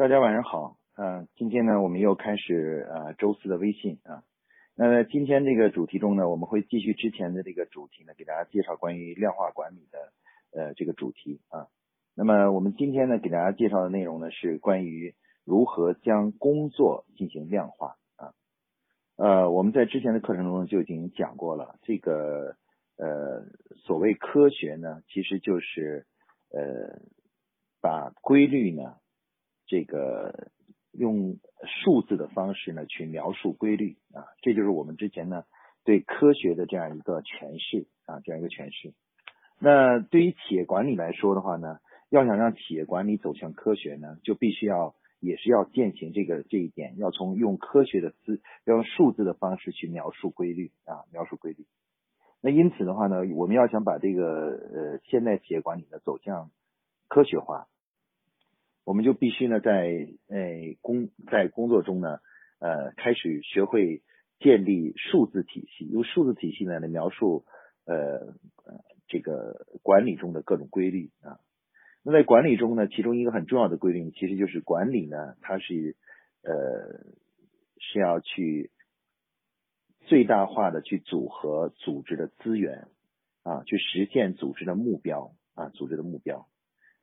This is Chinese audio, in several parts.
大家晚上好，啊，今天呢，我们又开始啊周四的微信啊。那今天这个主题中呢，我们会继续之前的这个主题呢，给大家介绍关于量化管理的呃这个主题啊。那么我们今天呢，给大家介绍的内容呢，是关于如何将工作进行量化啊。呃，我们在之前的课程中就已经讲过了，这个呃所谓科学呢，其实就是呃把规律呢。这个用数字的方式呢去描述规律啊，这就是我们之前呢对科学的这样一个诠释啊，这样一个诠释。那对于企业管理来说的话呢，要想让企业管理走向科学呢，就必须要也是要践行这个这一点，要从用科学的字，要用数字的方式去描述规律啊，描述规律。那因此的话呢，我们要想把这个呃现代企业管理呢走向科学化。我们就必须呢，在呃工在工作中呢，呃开始学会建立数字体系，用数字体系呢来描述呃这个管理中的各种规律啊。那在管理中呢，其中一个很重要的规律，其实就是管理呢，它是呃是要去最大化的去组合组织的资源啊，去实现组织的目标啊，组织的目标。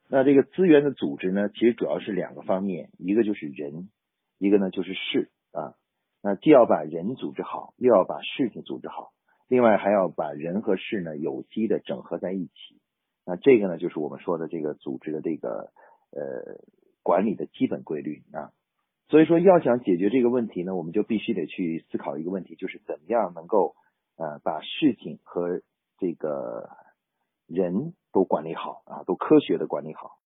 那这个资源的组织呢，其实主要是两个方面，一个就是人，一个呢就是事啊。那既要把人组织好，又要把事情组织好，另外还要把人和事呢有机的整合在一起。那这个呢，就是我们说的这个组织的这个呃管理的基本规律啊。所以说，要想解决这个问题呢，我们就必须得去思考一个问题，就是怎么样能够呃把事情和这个人。都管理好啊，都科学的管理好。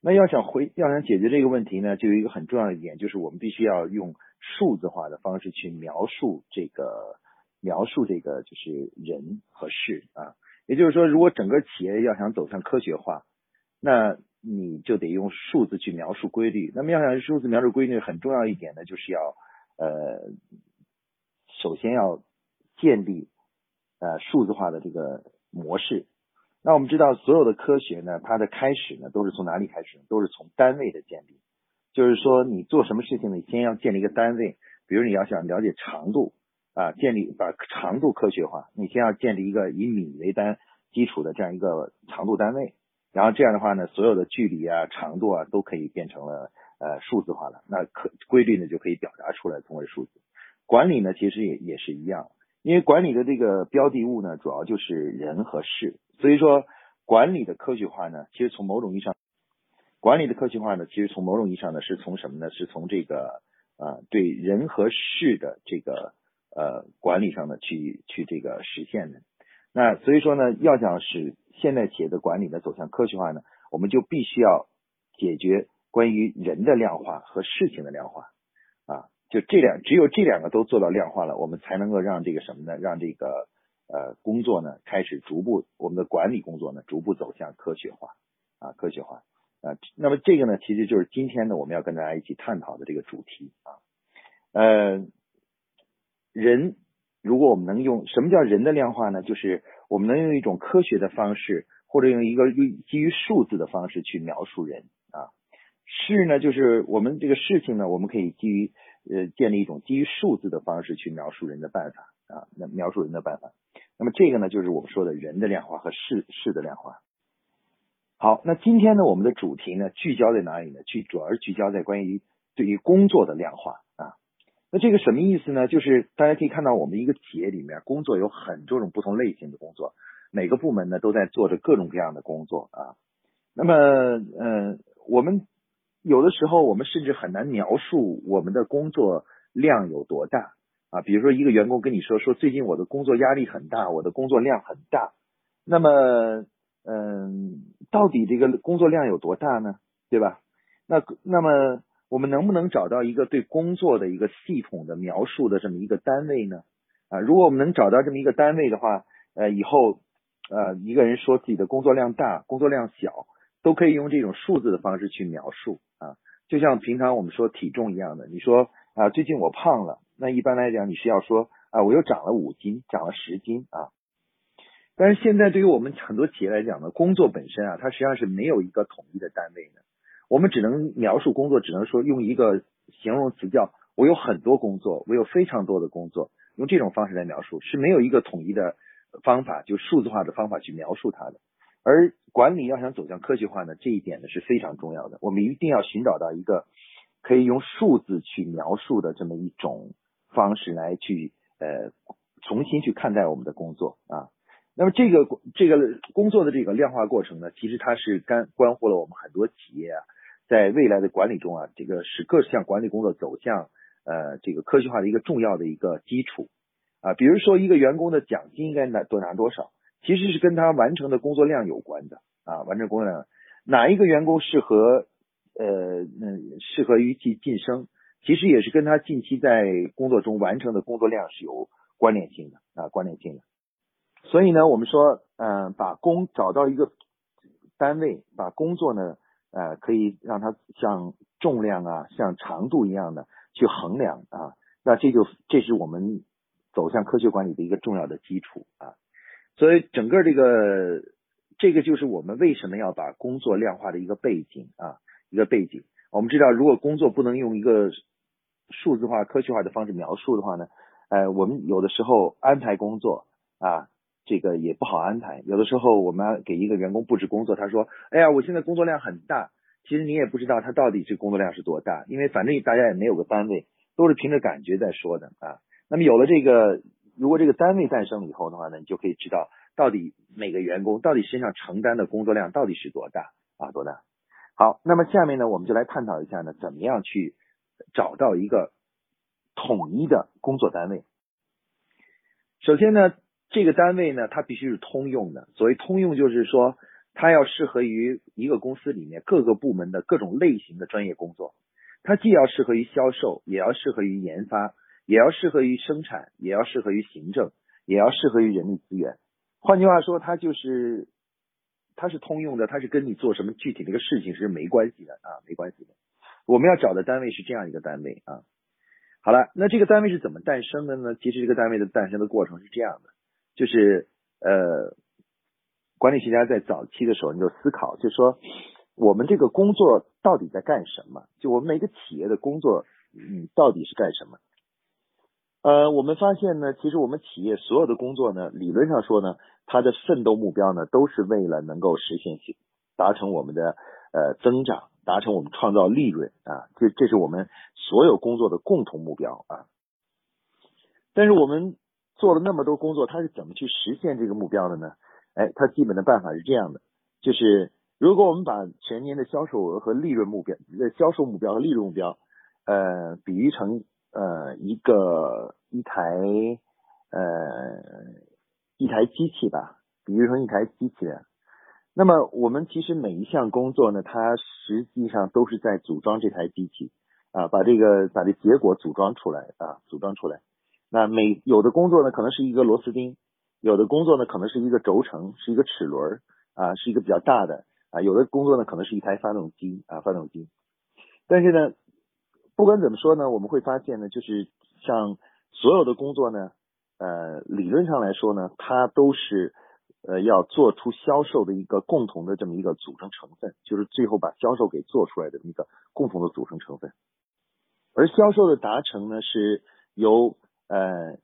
那要想回，要想解决这个问题呢，就有一个很重要的一点，就是我们必须要用数字化的方式去描述这个，描述这个就是人和事啊。也就是说，如果整个企业要想走向科学化，那你就得用数字去描述规律。那么要想数字描述规律，很重要一点呢，就是要呃，首先要建立呃数字化的这个模式。那我们知道，所有的科学呢，它的开始呢，都是从哪里开始呢？都是从单位的建立。就是说，你做什么事情呢？你先要建立一个单位。比如你要想了解长度啊，建立把长度科学化，你先要建立一个以米为单基础的这样一个长度单位。然后这样的话呢，所有的距离啊、长度啊，都可以变成了呃数字化了。那可规律呢，就可以表达出来，成为数字。管理呢，其实也也是一样。因为管理的这个标的物呢，主要就是人和事，所以说管理的科学化呢，其实从某种意义上，管理的科学化呢，其实从某种意义上呢，是从什么呢？是从这个呃对人和事的这个呃管理上呢去去这个实现的。那所以说呢，要想使现代企业的管理呢走向科学化呢，我们就必须要解决关于人的量化和事情的量化啊。就这两，只有这两个都做到量化了，我们才能够让这个什么呢？让这个呃工作呢开始逐步，我们的管理工作呢逐步走向科学化啊，科学化啊。那么这个呢，其实就是今天呢我们要跟大家一起探讨的这个主题啊。呃，人如果我们能用什么叫人的量化呢？就是我们能用一种科学的方式，或者用一个基于数字的方式去描述人啊。事呢，就是我们这个事情呢，我们可以基于。呃，建立一种基于数字的方式去描述人的办法啊，那描述人的办法。那么这个呢，就是我们说的人的量化和事事的量化。好，那今天呢，我们的主题呢，聚焦在哪里呢？聚主要是聚焦在关于对于工作的量化啊。那这个什么意思呢？就是大家可以看到，我们一个企业里面工作有很多种不同类型的工作，每个部门呢都在做着各种各样的工作啊。那么，嗯，我们。有的时候，我们甚至很难描述我们的工作量有多大啊。比如说，一个员工跟你说说，最近我的工作压力很大，我的工作量很大。那么，嗯，到底这个工作量有多大呢？对吧？那那么，我们能不能找到一个对工作的一个系统的描述的这么一个单位呢？啊，如果我们能找到这么一个单位的话，呃，以后呃，一个人说自己的工作量大，工作量小。都可以用这种数字的方式去描述啊，就像平常我们说体重一样的。你说啊，最近我胖了，那一般来讲你是要说啊，我又长了五斤，长了十斤啊。但是现在对于我们很多企业来讲呢，工作本身啊，它实际上是没有一个统一的单位的。我们只能描述工作，只能说用一个形容词叫“我有很多工作，我有非常多的工作”，用这种方式来描述是没有一个统一的方法，就数字化的方法去描述它的。而管理要想走向科学化呢，这一点呢是非常重要的。我们一定要寻找到一个可以用数字去描述的这么一种方式来去呃重新去看待我们的工作啊。那么这个这个工作的这个量化过程呢，其实它是干关乎了我们很多企业啊，在未来的管理中啊，这个使各项管理工作走向呃这个科学化的一个重要的一个基础啊。比如说一个员工的奖金应该拿多拿多少？其实是跟他完成的工作量有关的啊，完成工作量，哪一个员工适合呃嗯适合于去晋升，其实也是跟他近期在工作中完成的工作量是有关联性的啊关联性的。所以呢，我们说嗯把工找到一个单位，把工作呢呃可以让它像重量啊像长度一样的去衡量啊，那这就这是我们走向科学管理的一个重要的基础啊。所以整个这个这个就是我们为什么要把工作量化的一个背景啊，一个背景。我们知道，如果工作不能用一个数字化、科学化的方式描述的话呢，呃，我们有的时候安排工作啊，这个也不好安排。有的时候我们给一个员工布置工作，他说：“哎呀，我现在工作量很大。”其实你也不知道他到底这工作量是多大，因为反正大家也没有个单位，都是凭着感觉在说的啊。那么有了这个。如果这个单位诞生了以后的话呢，你就可以知道到底每个员工到底身上承担的工作量到底是多大啊多大。好，那么下面呢，我们就来探讨一下呢，怎么样去找到一个统一的工作单位。首先呢，这个单位呢，它必须是通用的。所谓通用，就是说它要适合于一个公司里面各个部门的各种类型的专业工作。它既要适合于销售，也要适合于研发。也要适合于生产，也要适合于行政，也要适合于人力资源。换句话说，它就是它是通用的，它是跟你做什么具体的一个事情是没关系的啊，没关系的。我们要找的单位是这样一个单位啊。好了，那这个单位是怎么诞生的呢？其实这个单位的诞生的过程是这样的，就是呃，管理学家在早期的时候你就思考，就说我们这个工作到底在干什么？就我们每个企业的工作，嗯，到底是干什么？呃，我们发现呢，其实我们企业所有的工作呢，理论上说呢，它的奋斗目标呢，都是为了能够实现达成我们的呃增长，达成我们创造利润啊，这这是我们所有工作的共同目标啊。但是我们做了那么多工作，它是怎么去实现这个目标的呢？哎，它基本的办法是这样的，就是如果我们把全年的销售额和利润目标、呃销售目标和利润目标，呃，比喻成。呃，一个一台呃一台机器吧，比喻成一台机器人。那么我们其实每一项工作呢，它实际上都是在组装这台机器啊，把这个把这结果组装出来啊，组装出来。那每有的工作呢，可能是一个螺丝钉；有的工作呢，可能是一个轴承，是一个齿轮啊，是一个比较大的啊。有的工作呢，可能是一台发动机啊，发动机。但是呢。不管怎么说呢，我们会发现呢，就是像所有的工作呢，呃，理论上来说呢，它都是呃要做出销售的一个共同的这么一个组成成分，就是最后把销售给做出来的一个共同的组成成分。而销售的达成呢，是由呃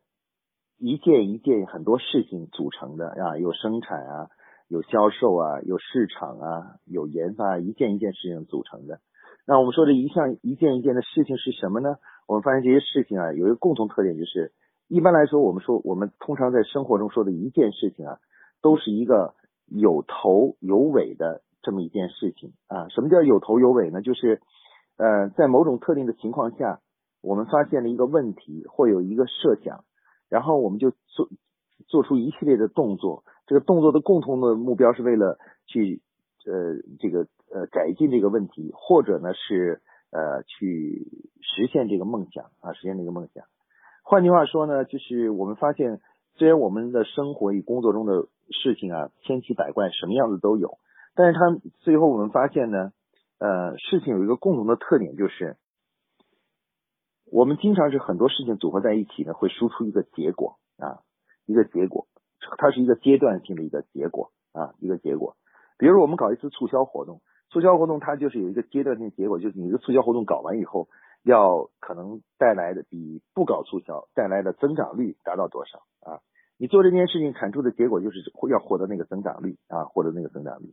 一件一件很多事情组成的啊，有生产啊，有销售啊，有市场啊，有研发，一件一件事情组成的。那我们说的一项一件一件的事情是什么呢？我们发现这些事情啊，有一个共同特点，就是一般来说，我们说我们通常在生活中说的一件事情啊，都是一个有头有尾的这么一件事情啊。什么叫有头有尾呢？就是呃，在某种特定的情况下，我们发现了一个问题，或有一个设想，然后我们就做做出一系列的动作。这个动作的共同的目标是为了去呃这个。呃，改进这个问题，或者呢是呃去实现这个梦想啊，实现这个梦想。换句话说呢，就是我们发现，虽然我们的生活与工作中的事情啊千奇百怪，什么样子都有，但是它最后我们发现呢，呃，事情有一个共同的特点，就是我们经常是很多事情组合在一起呢，会输出一个结果啊，一个结果，它是一个阶段性的一个结果啊，一个结果。比如我们搞一次促销活动。促销活动它就是有一个阶段性结果，就是你这个促销活动搞完以后，要可能带来的比不搞促销带来的增长率达到多少啊？你做这件事情产出的结果就是要获得那个增长率啊，获得那个增长率。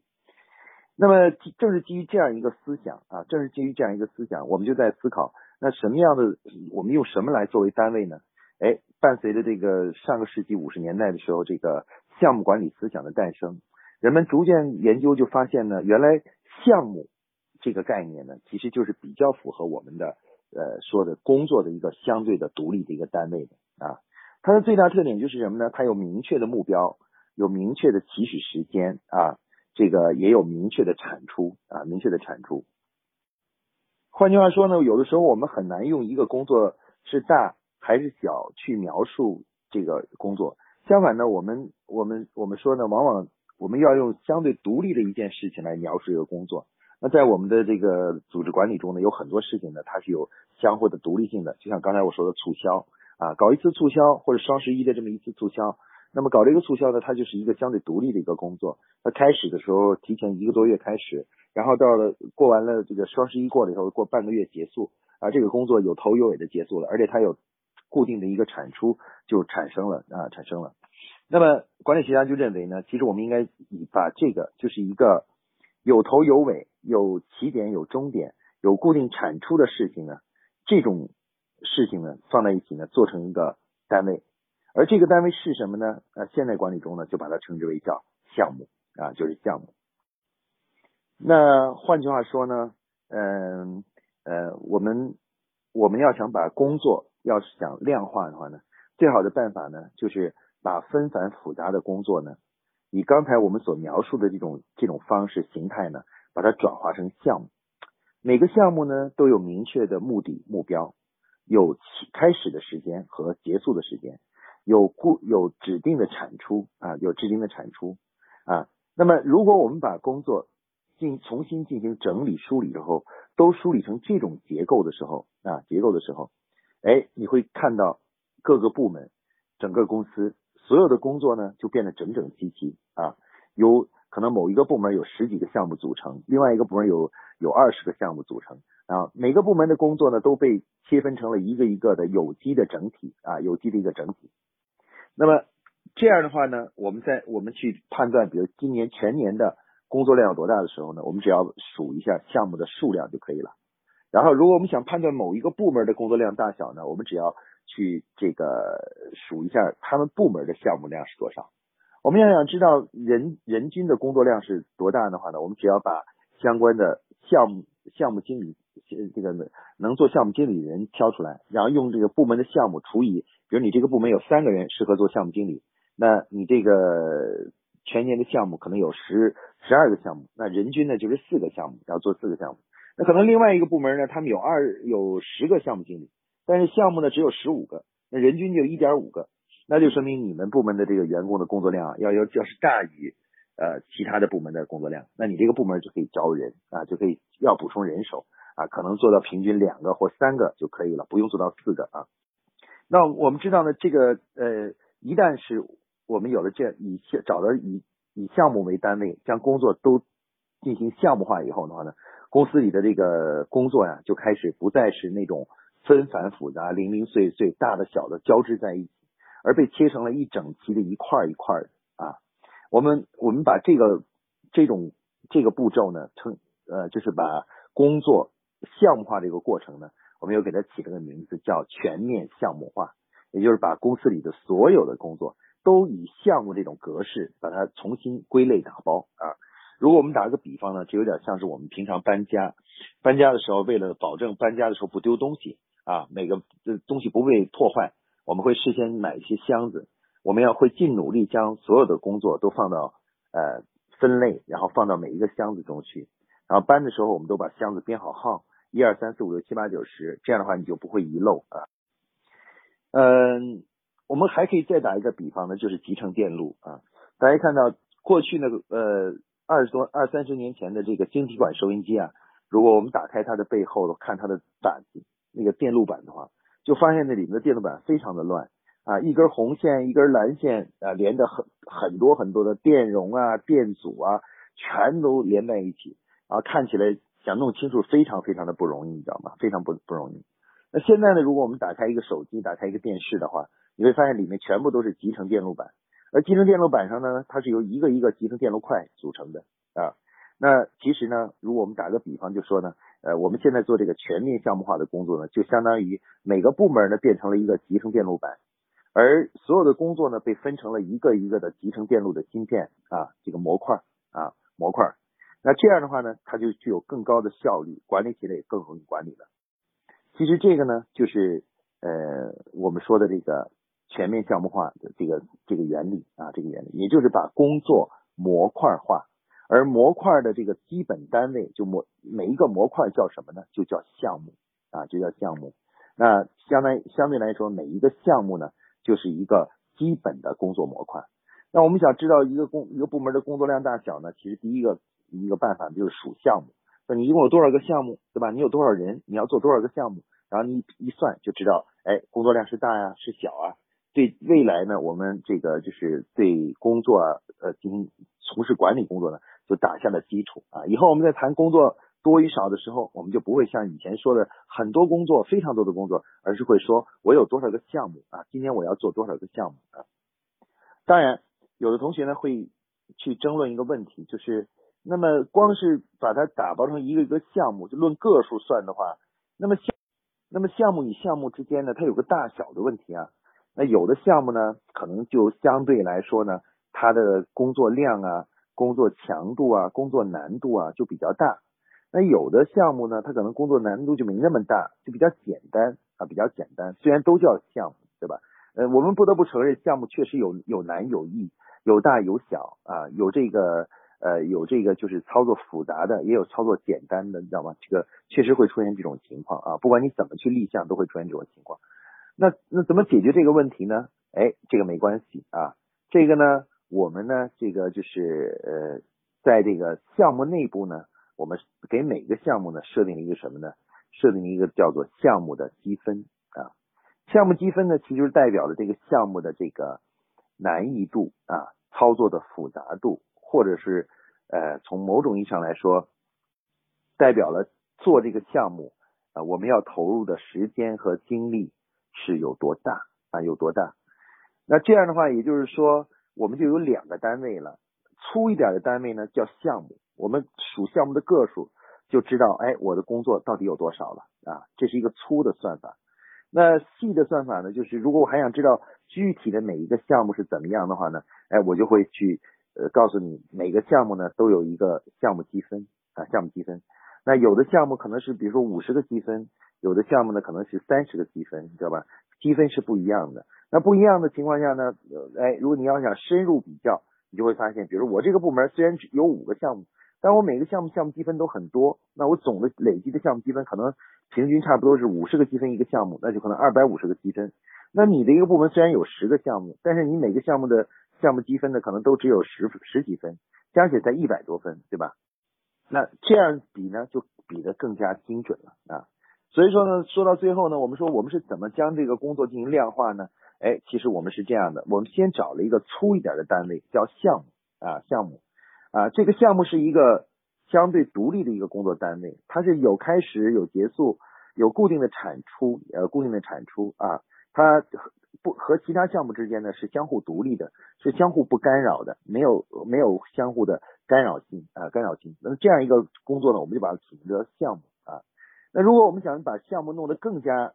那么正是基于这样一个思想啊，正是基于这样一个思想，我们就在思考，那什么样的我们用什么来作为单位呢？哎，伴随着这个上个世纪五十年代的时候，这个项目管理思想的诞生，人们逐渐研究就发现呢，原来项目这个概念呢，其实就是比较符合我们的呃说的工作的一个相对的独立的一个单位的啊。它的最大特点就是什么呢？它有明确的目标，有明确的起始时间啊。这个也有明确的产出啊，明确的产出。换句话说呢，有的时候我们很难用一个工作是大还是小去描述这个工作。相反呢，我们我们我们说呢，往往我们要用相对独立的一件事情来描述一个工作。那在我们的这个组织管理中呢，有很多事情呢，它是有相互的独立性的。就像刚才我说的促销啊，搞一次促销或者双十一的这么一次促销。那么搞这个促销呢，它就是一个相对独立的一个工作。它开始的时候提前一个多月开始，然后到了过完了这个双十一过了以后，过半个月结束啊，这个工作有头有尾的结束了，而且它有固定的一个产出就产生了啊，产生了。那么管理学家就认为呢，其实我们应该以把这个就是一个有头有尾、有起点有终点、有固定产出的事情呢，这种事情呢放在一起呢，做成一个单位。而这个单位是什么呢？呃，现代管理中呢，就把它称之为叫项目啊，就是项目。那换句话说呢，嗯呃，我们我们要想把工作要是想量化的话呢，最好的办法呢，就是把纷繁复杂的工作呢，以刚才我们所描述的这种这种方式形态呢，把它转化成项目。每个项目呢，都有明确的目的目标，有起开始的时间和结束的时间。有固有指定的产出啊，有指定的产出啊。那么，如果我们把工作进重新进行整理梳理之后，都梳理成这种结构的时候啊，结构的时候，哎，你会看到各个部门、整个公司所有的工作呢，就变得整整齐齐啊。有可能某一个部门有十几个项目组成，另外一个部门有有二十个项目组成啊。每个部门的工作呢，都被切分成了一个一个的有机的整体啊，有机的一个整体。那么这样的话呢，我们在我们去判断，比如今年全年的工作量有多大的时候呢，我们只要数一下项目的数量就可以了。然后，如果我们想判断某一个部门的工作量大小呢，我们只要去这个数一下他们部门的项目量是多少。我们要想知道人人均的工作量是多大的话呢，我们只要把相关的项目项目经理这个能做项目经理的人挑出来，然后用这个部门的项目除以。比如你这个部门有三个人适合做项目经理，那你这个全年的项目可能有十十二个项目，那人均呢就是四个项目，然后做四个项目。那可能另外一个部门呢，他们有二有十个项目经理，但是项目呢只有十五个，那人均就一点五个，那就说明你们部门的这个员工的工作量，要要要是大于呃其他的部门的工作量，那你这个部门就可以招人啊，就可以要补充人手啊，可能做到平均两个或三个就可以了，不用做到四个啊。那我们知道呢，这个呃，一旦是我们有了这以找到以以项目为单位，将工作都进行项目化以后的话呢，公司里的这个工作呀，就开始不再是那种纷繁复杂、零零碎碎、大的小的交织在一起，而被切成了一整齐的一块一块的啊。我们我们把这个这种这个步骤呢，称呃，就是把工作项目化这个过程呢。我们又给它起了个名字，叫全面项目化，也就是把公司里的所有的工作都以项目这种格式把它重新归类打包啊。如果我们打个比方呢，就有点像是我们平常搬家，搬家的时候为了保证搬家的时候不丢东西啊，每个东西不被破坏，我们会事先买一些箱子，我们要会尽努力将所有的工作都放到呃分类，然后放到每一个箱子中去，然后搬的时候我们都把箱子编好号。一二三四五六七八九十，这样的话你就不会遗漏啊。嗯，我们还可以再打一个比方呢，就是集成电路啊。大家看到过去那个呃二十多二三十年前的这个晶体管收音机啊，如果我们打开它的背后看它的板子那个电路板的话，就发现那里面的电路板非常的乱啊，一根红线一根蓝线啊，连着很很多很多的电容啊电阻啊，全都连在一起。啊，看起来想弄清楚非常非常的不容易，你知道吗？非常不不容易。那现在呢，如果我们打开一个手机，打开一个电视的话，你会发现里面全部都是集成电路板，而集成电路板上呢，它是由一个一个集成电路块组成的啊。那其实呢，如果我们打个比方就说呢，呃，我们现在做这个全面项目化的工作呢，就相当于每个部门呢变成了一个集成电路板，而所有的工作呢被分成了一个一个的集成电路的芯片啊，这个模块啊模块。那这样的话呢，它就具有更高的效率，管理起来也更容易管理了。其实这个呢，就是呃我们说的这个全面项目化的这个这个原理啊，这个原理，也就是把工作模块化。而模块的这个基本单位，就模每一个模块叫什么呢？就叫项目啊，就叫项目。那相当相对来说，每一个项目呢，就是一个基本的工作模块。那我们想知道一个工一个部门的工作量大小呢？其实第一个一个办法就是数项目。那你一共有多少个项目，对吧？你有多少人？你要做多少个项目？然后你一算就知道，哎，工作量是大呀，是小啊？对未来呢，我们这个就是对工作呃进行从事管理工作呢。打下了基础啊！以后我们在谈工作多与少的时候，我们就不会像以前说的很多工作、非常多的工作，而是会说我有多少个项目啊？今天我要做多少个项目啊？当然，有的同学呢会去争论一个问题，就是那么光是把它打包成一个一个项目，就论个数算的话，那么项那么项目与项目之间呢，它有个大小的问题啊。那有的项目呢，可能就相对来说呢，它的工作量啊。工作强度啊，工作难度啊就比较大。那有的项目呢，它可能工作难度就没那么大，就比较简单啊，比较简单。虽然都叫项目，对吧？呃，我们不得不承认，项目确实有有难有易，有大有小啊，有这个呃有这个就是操作复杂的，也有操作简单的，你知道吗？这个确实会出现这种情况啊。不管你怎么去立项，都会出现这种情况。那那怎么解决这个问题呢？哎，这个没关系啊，这个呢。我们呢，这个就是呃，在这个项目内部呢，我们给每个项目呢设定了一个什么呢？设定了一个叫做项目的积分啊。项目积分呢，其实代表了这个项目的这个难易度啊，操作的复杂度，或者是呃，从某种意义上来说，代表了做这个项目啊，我们要投入的时间和精力是有多大啊，有多大？那这样的话，也就是说。我们就有两个单位了，粗一点的单位呢叫项目，我们数项目的个数就知道，哎，我的工作到底有多少了啊？这是一个粗的算法。那细的算法呢，就是如果我还想知道具体的每一个项目是怎么样的话呢，哎，我就会去呃告诉你每个项目呢都有一个项目积分啊，项目积分。那有的项目可能是比如说五十个积分，有的项目呢可能是三十个积分，你知道吧？积分是不一样的。那不一样的情况下呢，哎，如果你要想深入比较，你就会发现，比如我这个部门虽然只有五个项目，但我每个项目项目积分都很多，那我总的累积的项目积分可能平均差不多是五十个积分一个项目，那就可能二百五十个积分。那你的一个部门虽然有十个项目，但是你每个项目的项目积分呢，可能都只有十十几分，加起来才一百多分，对吧？那这样比呢，就比的更加精准了啊。所以说呢，说到最后呢，我们说我们是怎么将这个工作进行量化呢？哎，其实我们是这样的，我们先找了一个粗一点的单位，叫项目啊，项目啊，这个项目是一个相对独立的一个工作单位，它是有开始有结束，有固定的产出，呃，固定的产出啊，它不和其他项目之间呢是相互独立的，是相互不干扰的，没有没有相互的干扰性啊，干扰性。那么这样一个工作呢，我们就把它起名叫项目啊。那如果我们想把项目弄得更加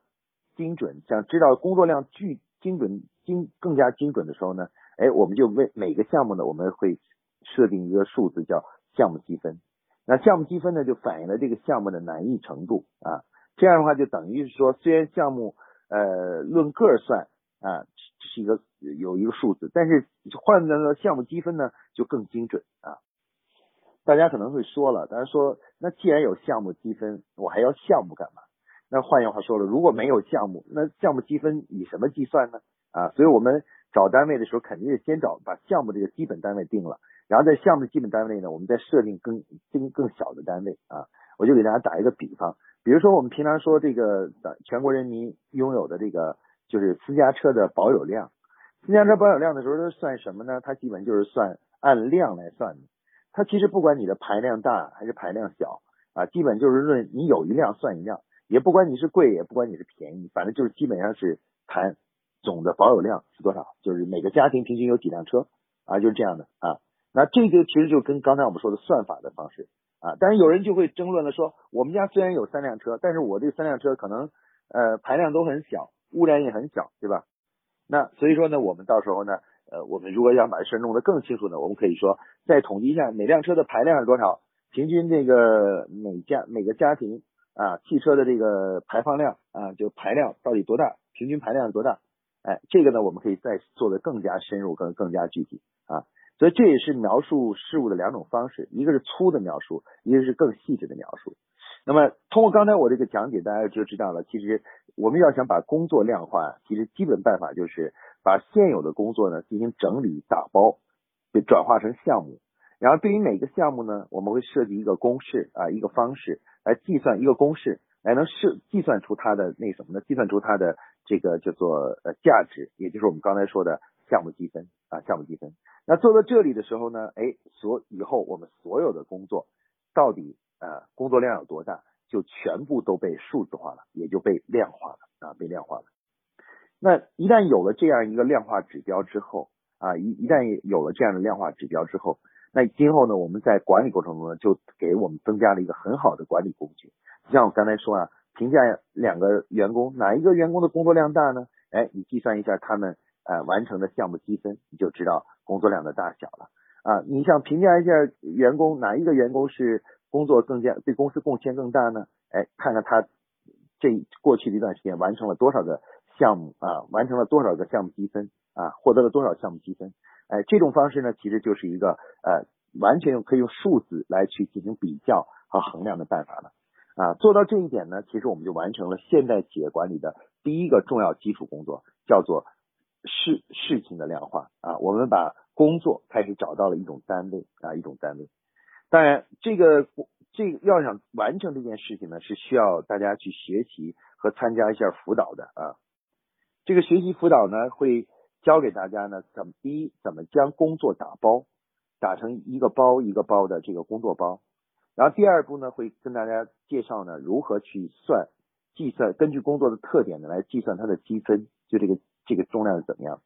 精准，想知道工作量具精准精更加精准的时候呢，哎，我们就为每个项目呢，我们会设定一个数字叫项目积分。那项目积分呢，就反映了这个项目的难易程度啊。这样的话，就等于是说，虽然项目呃论个算啊是一个有一个数字，但是换算到项目积分呢，就更精准啊。大家可能会说了，大家说，那既然有项目积分，我还要项目干嘛？那换句话说了，如果没有项目，那项目积分以什么计算呢？啊，所以我们找单位的时候，肯定是先找把项目这个基本单位定了，然后在项目基本单位呢，我们再设定更更更小的单位啊。我就给大家打一个比方，比如说我们平常说这个全国人民拥有的这个就是私家车的保有量，私家车保有量的时候，它算什么呢？它基本就是算按量来算的。它其实不管你的排量大还是排量小啊，基本就是论你有一辆算一辆，也不管你是贵也不管你是便宜，反正就是基本上是谈总的保有量是多少，就是每个家庭平均有几辆车啊，就是这样的啊。那这个其实就跟刚才我们说的算法的方式啊，但是有人就会争论了说，我们家虽然有三辆车，但是我这三辆车可能呃排量都很小，污染也很小，对吧？那所以说呢，我们到时候呢。呃，我们如果要把事弄得更清楚呢，我们可以说再统计一下每辆车的排量是多少，平均这个每家每个家庭啊汽车的这个排放量啊就排量到底多大，平均排量多大？哎，这个呢我们可以再做的更加深入，更更加具体啊。所以这也是描述事物的两种方式，一个是粗的描述，一个是更细致的描述。那么通过刚才我这个讲解，大家就知道了，其实我们要想把工作量化，其实基本办法就是。把现有的工作呢进行整理打包，就转化成项目，然后对于每个项目呢，我们会设计一个公式啊，一个方式来计算一个公式，来能是计算出它的那什么呢？计算出它的这个叫做呃价值，也就是我们刚才说的项目积分啊，项目积分。那做到这里的时候呢，哎，所以后我们所有的工作到底呃工作量有多大，就全部都被数字化了，也就被量化了啊，被量化了。那一旦有了这样一个量化指标之后啊，一一旦有了这样的量化指标之后，那今后呢，我们在管理过程中呢，就给我们增加了一个很好的管理工具。像我刚才说啊，评价两个员工，哪一个员工的工作量大呢？哎，你计算一下他们呃完成的项目积分，你就知道工作量的大小了啊。你想评价一下员工，哪一个员工是工作更加对公司贡献更大呢？哎，看看他这过去的一段时间完成了多少个。项目啊，完成了多少个项目积分啊，获得了多少项目积分？哎，这种方式呢，其实就是一个呃，完全用可以用数字来去进行比较和衡量的办法了啊。做到这一点呢，其实我们就完成了现代企业管理的第一个重要基础工作，叫做事事情的量化啊。我们把工作开始找到了一种单位啊，一种单位。当然，这个这要想完成这件事情呢，是需要大家去学习和参加一下辅导的啊。这个学习辅导呢，会教给大家呢，怎么第一，怎么将工作打包，打成一个包一个包的这个工作包。然后第二步呢，会跟大家介绍呢，如何去算计算，根据工作的特点呢，来计算它的积分，就这个这个重量是怎么样。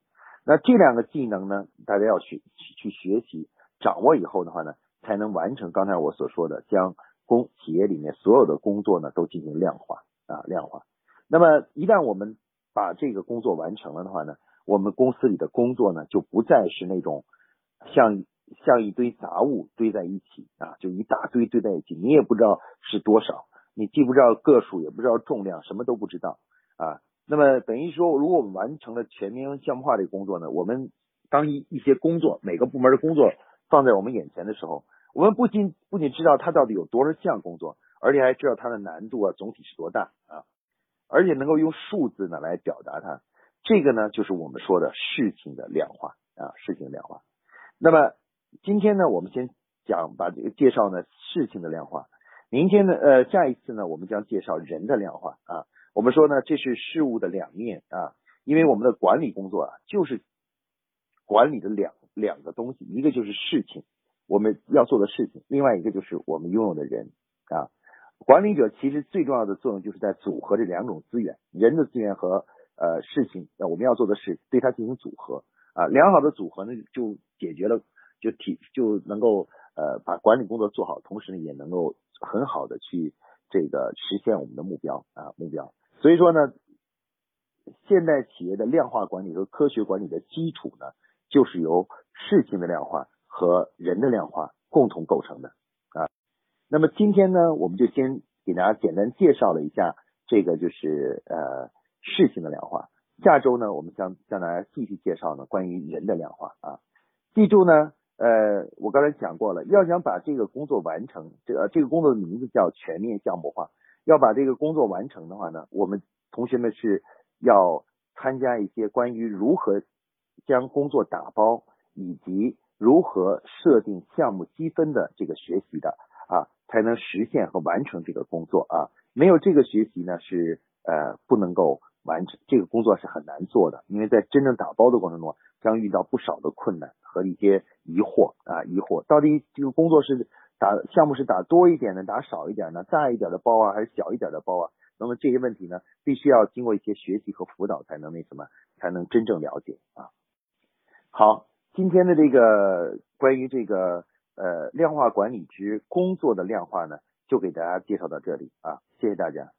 那这两个技能呢，大家要学去学习掌握以后的话呢，才能完成刚才我所说的，将工企业里面所有的工作呢，都进行量化啊量化。那么一旦我们把这个工作完成了的话呢，我们公司里的工作呢就不再是那种像像一堆杂物堆在一起啊，就一大堆堆在一起，你也不知道是多少，你既不知道个数，也不知道重量，什么都不知道啊。那么等于说，如果我们完成了全面项目化这个工作呢，我们当一一些工作每个部门的工作放在我们眼前的时候，我们不仅不仅知道它到底有多少项工作，而且还知道它的难度啊总体是多大啊。而且能够用数字呢来表达它，这个呢就是我们说的事情的量化啊，事情量化。那么今天呢，我们先讲把这个介绍呢事情的量化。明天呢，呃，下一次呢，我们将介绍人的量化啊。我们说呢，这是事物的两面啊，因为我们的管理工作啊，就是管理的两两个东西，一个就是事情，我们要做的事情，另外一个就是我们拥有的人啊。管理者其实最重要的作用就是在组合这两种资源，人的资源和呃事情，呃我们要做的事，对它进行组合啊，良好的组合呢就解决了，就体就能够呃把管理工作做好，同时呢也能够很好的去这个实现我们的目标啊目标。所以说呢，现代企业的量化管理和科学管理的基础呢，就是由事情的量化和人的量化共同构成的啊。那么今天呢，我们就先给大家简单介绍了一下这个就是呃事情的量化。下周呢，我们将向大家继续介绍呢关于人的量化啊。记住呢，呃，我刚才讲过了，要想把这个工作完成，这这个工作的名字叫全面项目化。要把这个工作完成的话呢，我们同学们是要参加一些关于如何将工作打包以及如何设定项目积分的这个学习的啊。才能实现和完成这个工作啊！没有这个学习呢，是呃不能够完成这个工作是很难做的，因为在真正打包的过程中将遇到不少的困难和一些疑惑啊疑惑，到底这个工作是打项目是打多一点呢，打少一点呢，大一点的包啊还是小一点的包啊？那么这些问题呢，必须要经过一些学习和辅导才能那什么，才能真正了解啊。好，今天的这个关于这个呃量化管理之工作的量化呢，就给大家介绍到这里啊，谢谢大家。